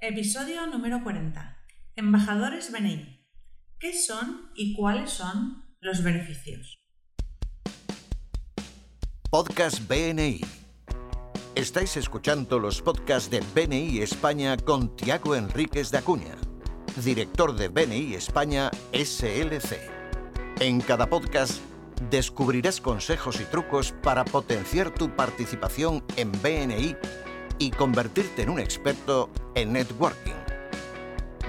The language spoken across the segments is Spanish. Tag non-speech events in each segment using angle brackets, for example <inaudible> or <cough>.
Episodio número 40. Embajadores BNI. ¿Qué son y cuáles son los beneficios? Podcast BNI. Estáis escuchando los podcasts de BNI España con Tiago Enríquez de Acuña, director de BNI España SLC. En cada podcast descubrirás consejos y trucos para potenciar tu participación en BNI y convertirte en un experto en networking.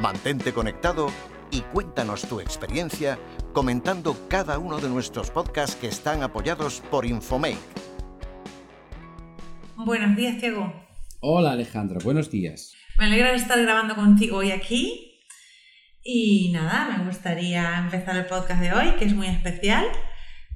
Mantente conectado y cuéntanos tu experiencia comentando cada uno de nuestros podcasts que están apoyados por Infomake. Buenos días, Diego. Hola Alejandra, buenos días. Me alegra estar grabando contigo hoy aquí. Y nada, me gustaría empezar el podcast de hoy, que es muy especial,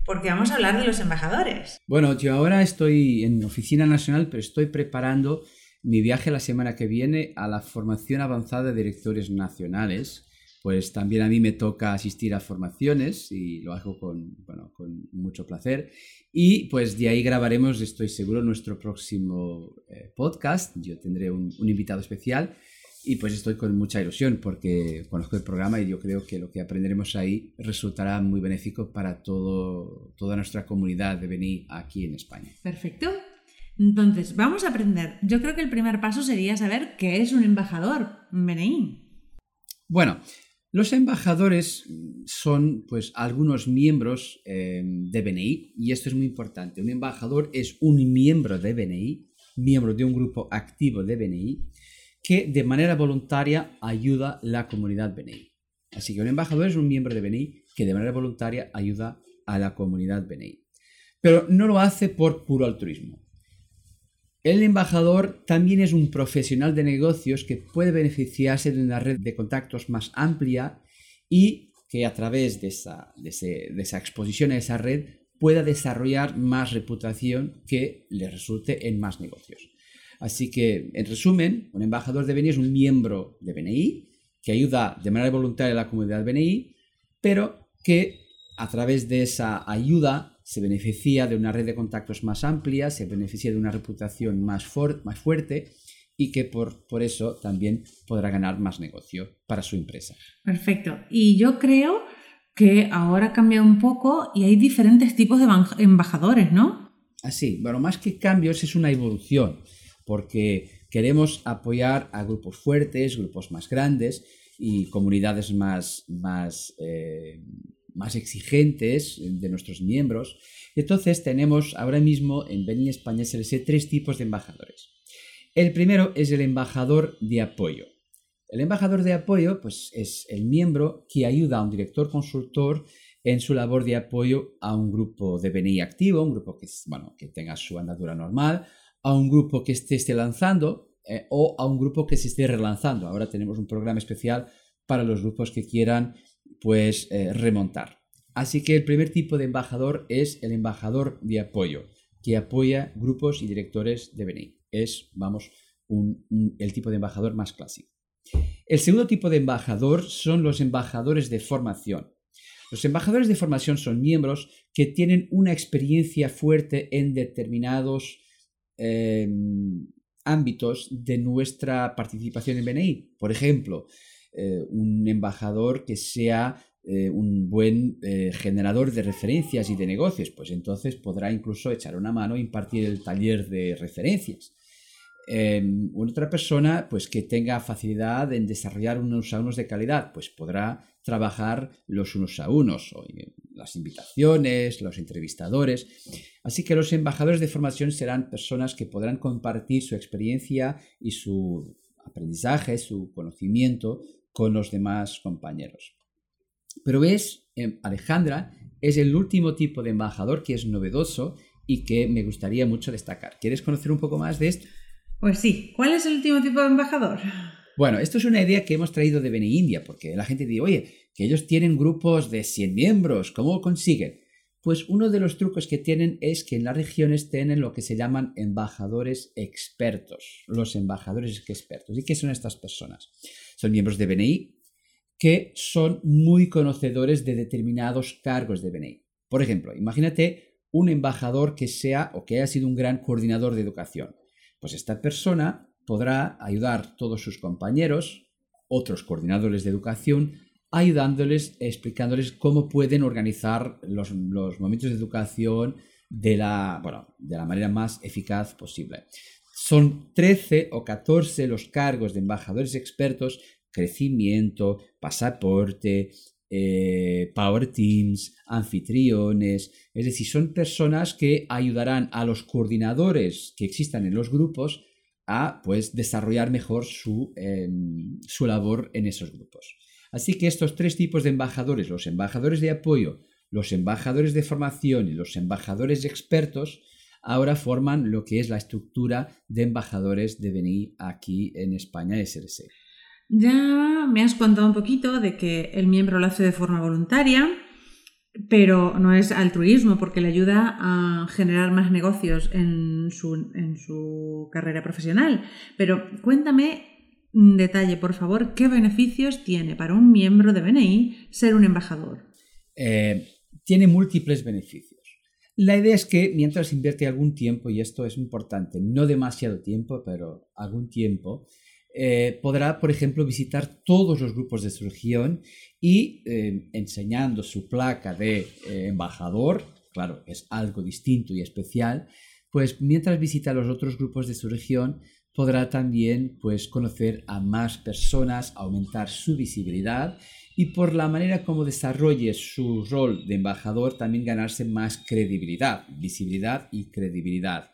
porque vamos a hablar de los embajadores. Bueno, yo ahora estoy en Oficina Nacional, pero estoy preparando mi viaje la semana que viene a la formación avanzada de directores nacionales. Pues también a mí me toca asistir a formaciones y lo hago con, bueno, con mucho placer. Y pues de ahí grabaremos, estoy seguro, nuestro próximo eh, podcast. Yo tendré un, un invitado especial y pues estoy con mucha ilusión porque conozco el programa y yo creo que lo que aprenderemos ahí resultará muy benéfico para todo, toda nuestra comunidad de venir aquí en España. Perfecto. Entonces, vamos a aprender. Yo creo que el primer paso sería saber qué es un embajador BNI. Bueno, los embajadores son pues algunos miembros eh, de BNI y esto es muy importante. Un embajador es un miembro de BNI, miembro de un grupo activo de BNI que de manera voluntaria ayuda la comunidad BNI. Así que un embajador es un miembro de BNI que de manera voluntaria ayuda a la comunidad BNI. Pero no lo hace por puro altruismo. El embajador también es un profesional de negocios que puede beneficiarse de una red de contactos más amplia y que a través de esa, de, de esa exposición a esa red pueda desarrollar más reputación que le resulte en más negocios. Así que, en resumen, un embajador de BNI es un miembro de BNI que ayuda de manera voluntaria a la comunidad BNI, pero que a través de esa ayuda se beneficia de una red de contactos más amplia, se beneficia de una reputación más, más fuerte y que por, por eso también podrá ganar más negocio para su empresa. Perfecto. Y yo creo que ahora ha cambiado un poco y hay diferentes tipos de embajadores, ¿no? Así, bueno, más que cambios es una evolución porque queremos apoyar a grupos fuertes, grupos más grandes y comunidades más, más, eh, más exigentes de nuestros miembros. Entonces tenemos ahora mismo en Beni España SLC tres tipos de embajadores. El primero es el embajador de apoyo. El embajador de apoyo pues, es el miembro que ayuda a un director consultor en su labor de apoyo a un grupo de BNI activo, un grupo que, bueno, que tenga su andadura normal, a un grupo que esté, esté lanzando eh, o a un grupo que se esté relanzando. Ahora tenemos un programa especial para los grupos que quieran pues eh, remontar. Así que el primer tipo de embajador es el embajador de apoyo, que apoya grupos y directores de BNI. Es, vamos, el tipo de embajador más clásico. El segundo tipo de embajador son los embajadores de formación. Los embajadores de formación son miembros que tienen una experiencia fuerte en determinados Em, ámbitos de nuestra participación en BNI. Por ejemplo, eh, un embajador que sea eh, un buen eh, generador de referencias y de negocios, pues entonces podrá incluso echar una mano e impartir el taller de referencias. Em, otra persona pues que tenga facilidad en desarrollar unos a unos de calidad, pues podrá trabajar los unos a unos, las invitaciones, los entrevistadores. Así que los embajadores de formación serán personas que podrán compartir su experiencia y su aprendizaje, su conocimiento con los demás compañeros. Pero ves, em, Alejandra es el último tipo de embajador que es novedoso y que me gustaría mucho destacar. ¿Quieres conocer un poco más de esto? Pues sí. ¿Cuál es el último tipo de embajador? Bueno, esto es una idea que hemos traído de Bene India, porque la gente dice, oye, que ellos tienen grupos de 100 miembros, ¿cómo lo consiguen? Pues uno de los trucos que tienen es que en las regiones tienen lo que se llaman embajadores expertos, los embajadores expertos. ¿Y qué son estas personas? Son miembros de BNI que son muy conocedores de determinados cargos de BNI. Por ejemplo, imagínate un embajador que sea o que haya sido un gran coordinador de educación. Pues esta persona podrá ayudar a todos sus compañeros, otros coordinadores de educación, ayudándoles, explicándoles cómo pueden organizar los, momentos de educación de la, de la manera más eficaz posible. Son 13 o 14 los cargos de embajadores expertos, crecimiento, pasaporte, eh, Power Teams, anfitriones, es decir, son personas que ayudarán a los coordinadores que existan en los grupos a pues, desarrollar mejor su, em, su labor en esos grupos. Así que estos tres tipos de embajadores, los embajadores de apoyo, los embajadores de formación y los embajadores expertos, ahora forman lo que es la estructura de embajadores de BNI aquí en España SLC. Ya me has contado un poquito de que el miembro lo hace de forma voluntaria, pero no es altruismo porque le ayuda a generar más negocios en su, carrera profesional. Pero cuéntame en detalle, por favor, qué beneficios tiene para un miembro de BNI ser un embajador. Eh, tiene múltiples beneficios. La idea es que mientras invierte algún tiempo, y esto es importante, no demasiado tiempo, pero algún tiempo, eh, podrá, por ejemplo, visitar todos los grupos de su región y eh, enseñando su placa de eh, embajador, claro, es algo distinto y especial, pues mientras visita los otros grupos de su región, podrá también pues, conocer a más personas, aumentar su visibilidad y por la manera como desarrolle su rol de embajador también ganarse más credibilidad, visibilidad y credibilidad.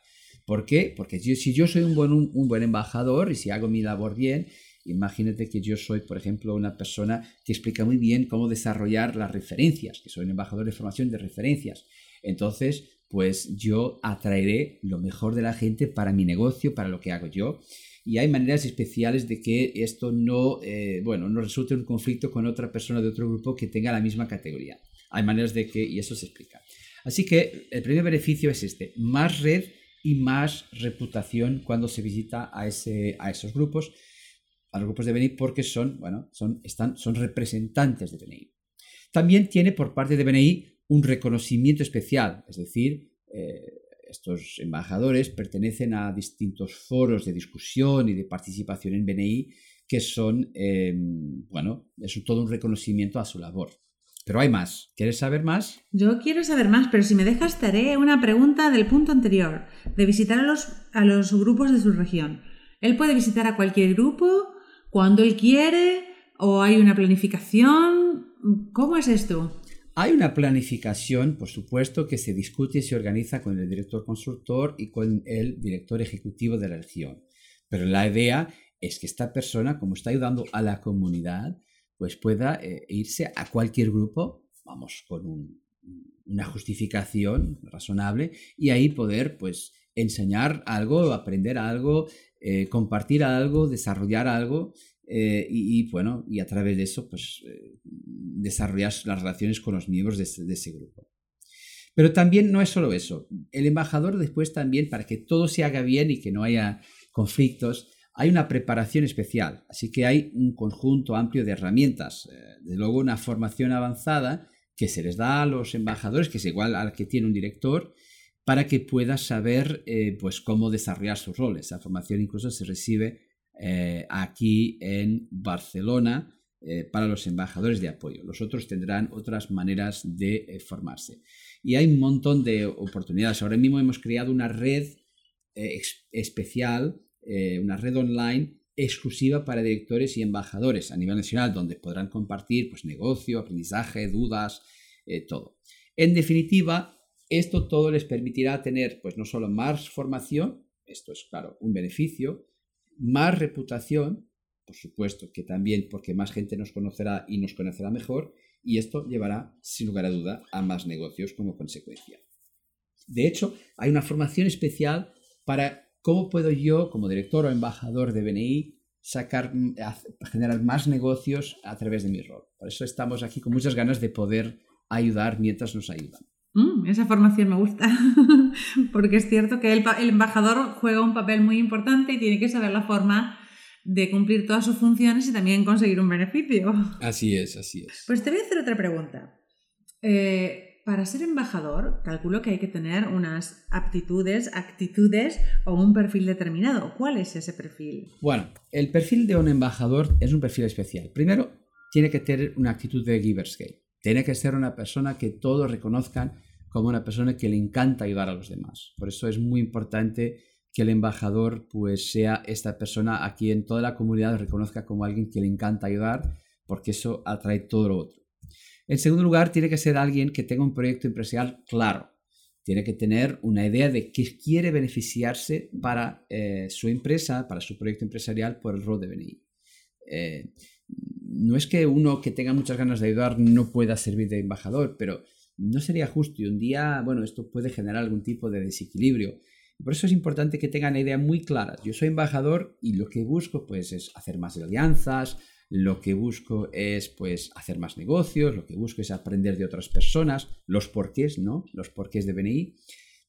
¿Por qué? Porque si yo soy un buen, embajador y si hago mi labor bien, imagínate que yo soy, por ejemplo, una persona que explica muy bien cómo desarrollar las referencias, que soy un embajador de formación de referencias. Entonces, pues yo atraeré lo mejor de la gente para mi negocio, para lo que hago yo. Y hay maneras especiales de que esto no, eh, bueno, no resulte un conflicto con otra persona de otro grupo que tenga la misma categoría. Hay maneras de que, y eso se explica. Así que el primer beneficio es este, más red y más reputación cuando se visita a, ese, a esos grupos, a los grupos de BNI, porque son, bueno, son, están, son representantes de BNI. También tiene por parte de BNI un reconocimiento especial, es decir, eh, estos embajadores pertenecen a distintos foros de discusión y de participación en BNI que son, eh, bueno, es todo un reconocimiento a su labor. Pero hay más. ¿Quieres saber más? Yo quiero saber más, pero si me dejas te haré una pregunta del punto anterior, de visitar a los, a los grupos de su región. ¿Él puede visitar a cualquier grupo cuando él quiere o hay una planificación? ¿Cómo es esto? Hay una planificación, por supuesto, que se discute y se organiza con el director consultor y con el director ejecutivo de la región. Pero la idea es que esta persona, como está ayudando a la comunidad, pues pueda eh, irse a cualquier grupo, vamos, con una justificación razonable y ahí poder pues enseñar algo, aprender algo, eh, compartir algo, desarrollar algo eh, y, bueno, y a través de eso pues desarrollar las relaciones con los miembros de ese, grupo. Pero también no es solo eso. El embajador después también, para que todo se haga bien y que no haya conflictos, hay una preparación especial, así que hay un conjunto amplio de herramientas, eh, de luego una formación avanzada que se les da a los embajadores, que es igual al que tiene un director, para que pueda saber eh, pues cómo desarrollar sus roles. Esa formación incluso se recibe eh, aquí en Barcelona para los embajadores de apoyo. Los otros tendrán otras maneras de formarse. Y hay un montón de oportunidades. Ahora mismo hemos creado una red especial eh, una red online exclusiva para directores y embajadores a nivel nacional, donde podrán compartir pues, negocio, aprendizaje, dudas, eh, todo. En definitiva, esto todo les permitirá tener pues, no solo más formación, esto es claro, un beneficio, más reputación, por supuesto que también porque más gente nos conocerá y nos conocerá mejor, y esto llevará, sin lugar a duda, a más negocios como consecuencia. De hecho, hay una formación especial para ¿Cómo puedo yo, como director o embajador de BNI, sacar, mm, generar más negocios a través de mi rol? Por eso estamos aquí con muchas ganas de poder ayudar mientras nos ayudan. Mm, esa formación me gusta, <laughs> porque es cierto que el, embajador juega un papel muy importante y tiene que saber la forma de cumplir todas sus funciones y también conseguir un beneficio. Así es, así es. Pues te voy a hacer otra pregunta. Eh, para ser embajador, calculo que hay que tener unas aptitudes, actitudes o un perfil determinado. ¿Cuál es ese perfil? Bueno, el perfil de un embajador es un perfil especial. Primero, tiene que tener una actitud de giver's gate. Tiene que ser una persona que todos reconozcan como una persona que le encanta ayudar a los demás. Por eso es muy importante que el embajador pues sea esta persona a quien toda la comunidad reconozca como alguien que le encanta ayudar, porque eso atrae todo lo otro. En segundo lugar, tiene que ser alguien que tenga un proyecto empresarial claro. Tiene que tener una idea de qué quiere beneficiarse para eh, su empresa, para su proyecto empresarial por el rol de BNI. Eh, no es que uno que tenga muchas ganas de ayudar no pueda servir de embajador, pero no sería justo y un día, bueno, esto puede generar algún tipo de desequilibrio. Por eso es importante que tengan idea muy clara. Yo soy embajador y lo que busco pues es hacer más alianzas, lo que busco es pues hacer más negocios, lo que busco es aprender de otras personas, los porqués, ¿no? Los porqués de BNI,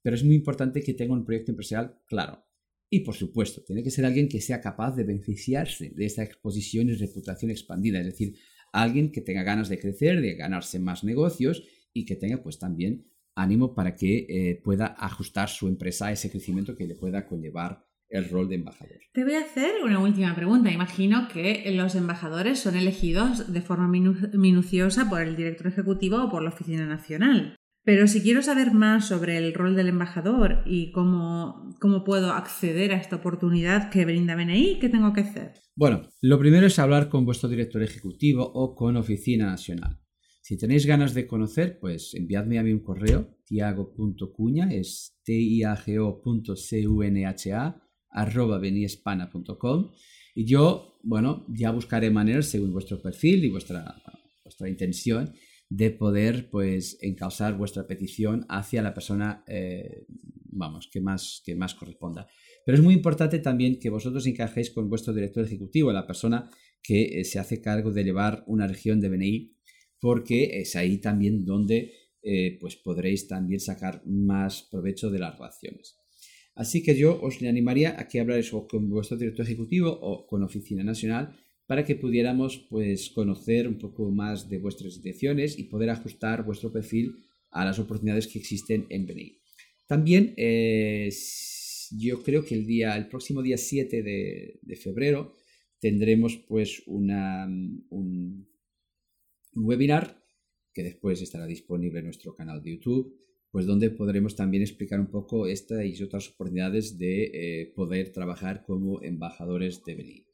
pero es muy importante que tenga un proyecto empresarial claro. Y por supuesto, tiene que ser alguien que sea capaz de beneficiarse de esta exposición y reputación expandida, es decir, alguien que tenga ganas de crecer, de ganarse más negocios y que tenga pues también ánimo para que eh, pueda ajustar su empresa a ese crecimiento que le pueda conllevar el rol de embajador. Te voy a hacer una última pregunta. Imagino que los embajadores son elegidos de forma minuciosa por el director ejecutivo o por la Oficina Nacional. Pero si quiero saber más sobre el rol del embajador y cómo, cómo puedo acceder a esta oportunidad que brinda BNI, ¿qué tengo que hacer? Bueno, lo primero es hablar con vuestro director ejecutivo o con Oficina Nacional. Si tenéis ganas de conocer, pues enviadme a mí un correo, tiago.cuña, es t i a g -O arroba beniespana.com y yo, bueno, ya buscaré maneras según vuestro perfil y vuestra, vuestra intención de poder, pues, encauzar vuestra petición hacia la persona, eh, vamos, que más, que más corresponda. Pero es muy importante también que vosotros encajéis con vuestro director ejecutivo, la persona que eh, se hace cargo de llevar una región de BNI porque es ahí también donde eh, pues podréis también sacar más provecho de las relaciones. Así que yo os le animaría a que hablarais con vuestro director ejecutivo o con Oficina Nacional para que pudiéramos pues, conocer un poco más de vuestras intenciones y poder ajustar vuestro perfil a las oportunidades que existen en BNI. También eh, yo creo que el, día, el próximo día 7 de, febrero tendremos pues una, un, un webinar que después estará disponible en nuestro canal de YouTube, pues donde podremos también explicar un poco esta y otras oportunidades de eh, poder trabajar como embajadores de BNI.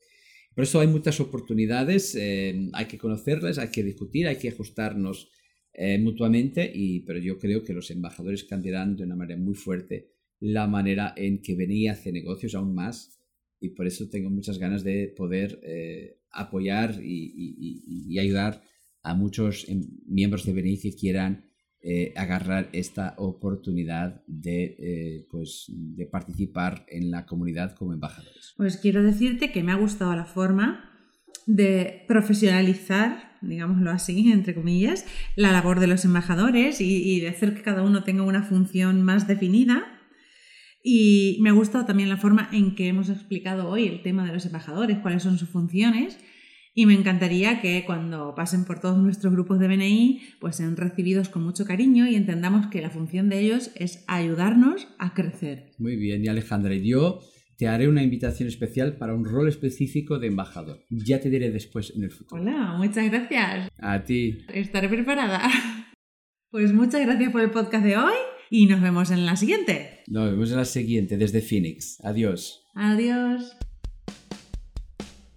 Por eso hay muchas oportunidades, eh, hay que conocerlas, hay que discutir, hay que ajustarnos eh, mutuamente, y, pero yo creo que los embajadores cambiarán de una manera muy fuerte la manera en que BNI hace negocios aún más y por eso tengo muchas ganas de poder apoyar y ayudar a muchos em, miembros de BNI quieran eh, agarrar esta oportunidad de, eh, pues, de participar en la comunidad como embajadores. Pues quiero decirte que me ha gustado la forma de profesionalizar, digámoslo así, entre comillas, la labor de los embajadores y, y de hacer que cada uno tenga una función más definida. Y me ha gustado también la forma en que hemos explicado hoy el tema de los embajadores, cuáles son sus funciones y me encantaría que cuando pasen por todos nuestros grupos de BNI, pues sean recibidos con mucho cariño y entendamos que la función de ellos es ayudarnos a crecer. Muy bien, y Alejandra, y yo te haré una invitación especial para un rol específico de embajador. Ya te diré después en el futuro. Hola, muchas gracias. A ti. Estaré preparada. <laughs> Pues muchas gracias por el podcast de hoy y nos vemos en la siguiente. Nos vemos en la siguiente desde Phoenix. Adiós. Adiós.